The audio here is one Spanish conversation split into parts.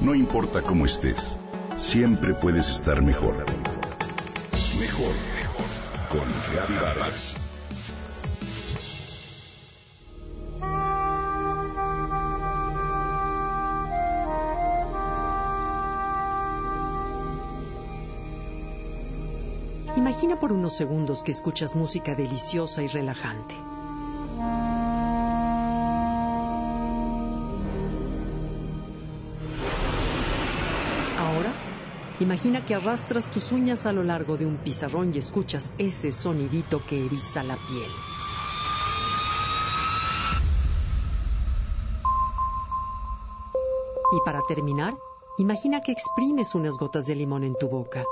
No importa cómo estés, siempre puedes estar mejor. Mejor, mejor. Con Reavivadas. Imagina por unos segundos que escuchas música deliciosa y relajante. Imagina que arrastras tus uñas a lo largo de un pizarrón y escuchas ese sonidito que eriza la piel. Y para terminar, imagina que exprimes unas gotas de limón en tu boca.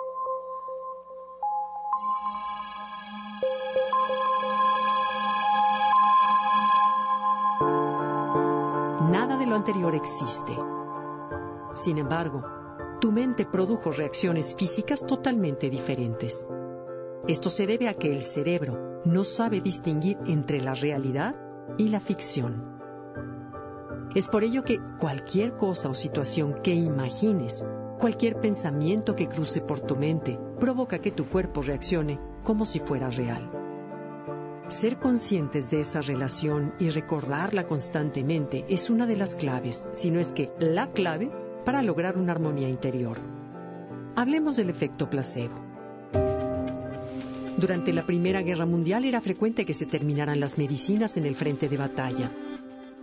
Nada de lo anterior existe. Sin embargo, tu mente produjo reacciones físicas totalmente diferentes. Esto se debe a que el cerebro no sabe distinguir entre la realidad y la ficción. Es por ello que cualquier cosa o situación que imagines, cualquier pensamiento que cruce por tu mente, provoca que tu cuerpo reaccione como si fuera real. Ser conscientes de esa relación y recordarla constantemente es una de las claves, si no es que la clave, para lograr una armonía interior. Hablemos del efecto placebo. Durante la Primera Guerra Mundial era frecuente que se terminaran las medicinas en el frente de batalla.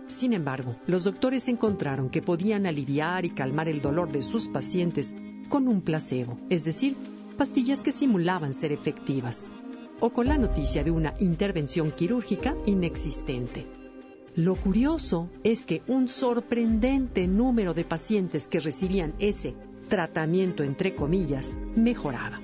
Sin embargo, los doctores encontraron que podían aliviar y calmar el dolor de sus pacientes con un placebo, es decir, pastillas que simulaban ser efectivas o con la noticia de una intervención quirúrgica inexistente. Lo curioso es que un sorprendente número de pacientes que recibían ese tratamiento, entre comillas, mejoraba.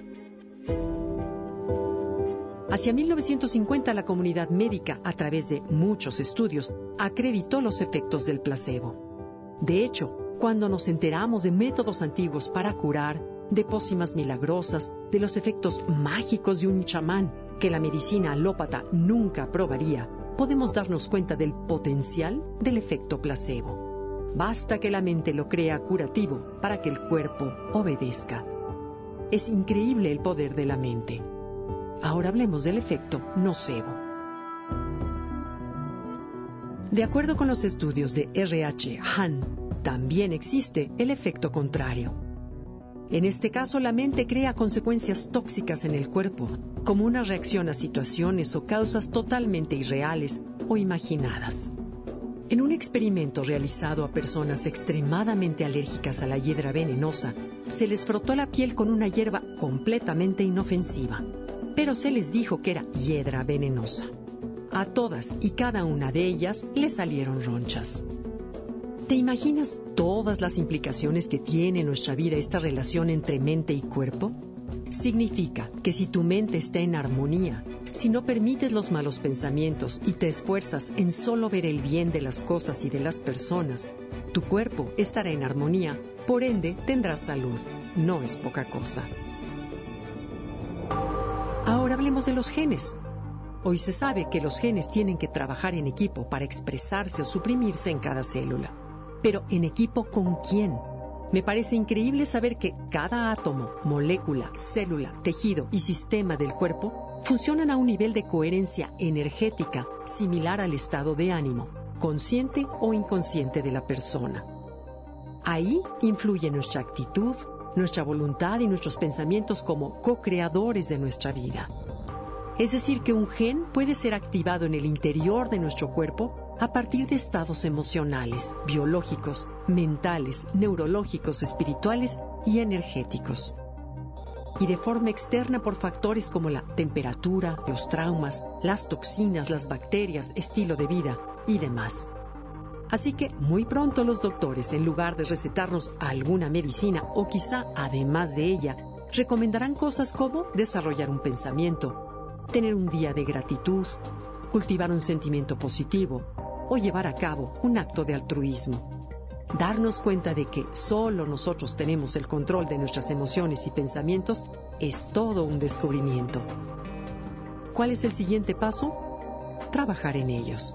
Hacia 1950 la comunidad médica, a través de muchos estudios, acreditó los efectos del placebo. De hecho, cuando nos enteramos de métodos antiguos para curar, de pócimas milagrosas, de los efectos mágicos de un chamán que la medicina alópata nunca probaría, podemos darnos cuenta del potencial del efecto placebo. Basta que la mente lo crea curativo para que el cuerpo obedezca. Es increíble el poder de la mente. Ahora hablemos del efecto nocebo. De acuerdo con los estudios de RH Han, también existe el efecto contrario. En este caso, la mente crea consecuencias tóxicas en el cuerpo, como una reacción a situaciones o causas totalmente irreales o imaginadas. En un experimento realizado a personas extremadamente alérgicas a la hiedra venenosa, se les frotó la piel con una hierba completamente inofensiva, pero se les dijo que era hiedra venenosa. A todas y cada una de ellas le salieron ronchas. ¿Te imaginas todas las implicaciones que tiene en nuestra vida esta relación entre mente y cuerpo? Significa que si tu mente está en armonía, si no permites los malos pensamientos y te esfuerzas en solo ver el bien de las cosas y de las personas, tu cuerpo estará en armonía, por ende tendrás salud. No es poca cosa. Ahora hablemos de los genes. Hoy se sabe que los genes tienen que trabajar en equipo para expresarse o suprimirse en cada célula. Pero ¿en equipo con quién? Me parece increíble saber que cada átomo, molécula, célula, tejido y sistema del cuerpo funcionan a un nivel de coherencia energética similar al estado de ánimo, consciente o inconsciente de la persona. Ahí influye nuestra actitud, nuestra voluntad y nuestros pensamientos como co-creadores de nuestra vida. Es decir, que un gen puede ser activado en el interior de nuestro cuerpo a partir de estados emocionales, biológicos, mentales, neurológicos, espirituales y energéticos. Y de forma externa por factores como la temperatura, los traumas, las toxinas, las bacterias, estilo de vida y demás. Así que muy pronto los doctores, en lugar de recetarnos alguna medicina o quizá además de ella, recomendarán cosas como desarrollar un pensamiento, tener un día de gratitud, cultivar un sentimiento positivo o llevar a cabo un acto de altruismo. Darnos cuenta de que solo nosotros tenemos el control de nuestras emociones y pensamientos es todo un descubrimiento. ¿Cuál es el siguiente paso? Trabajar en ellos.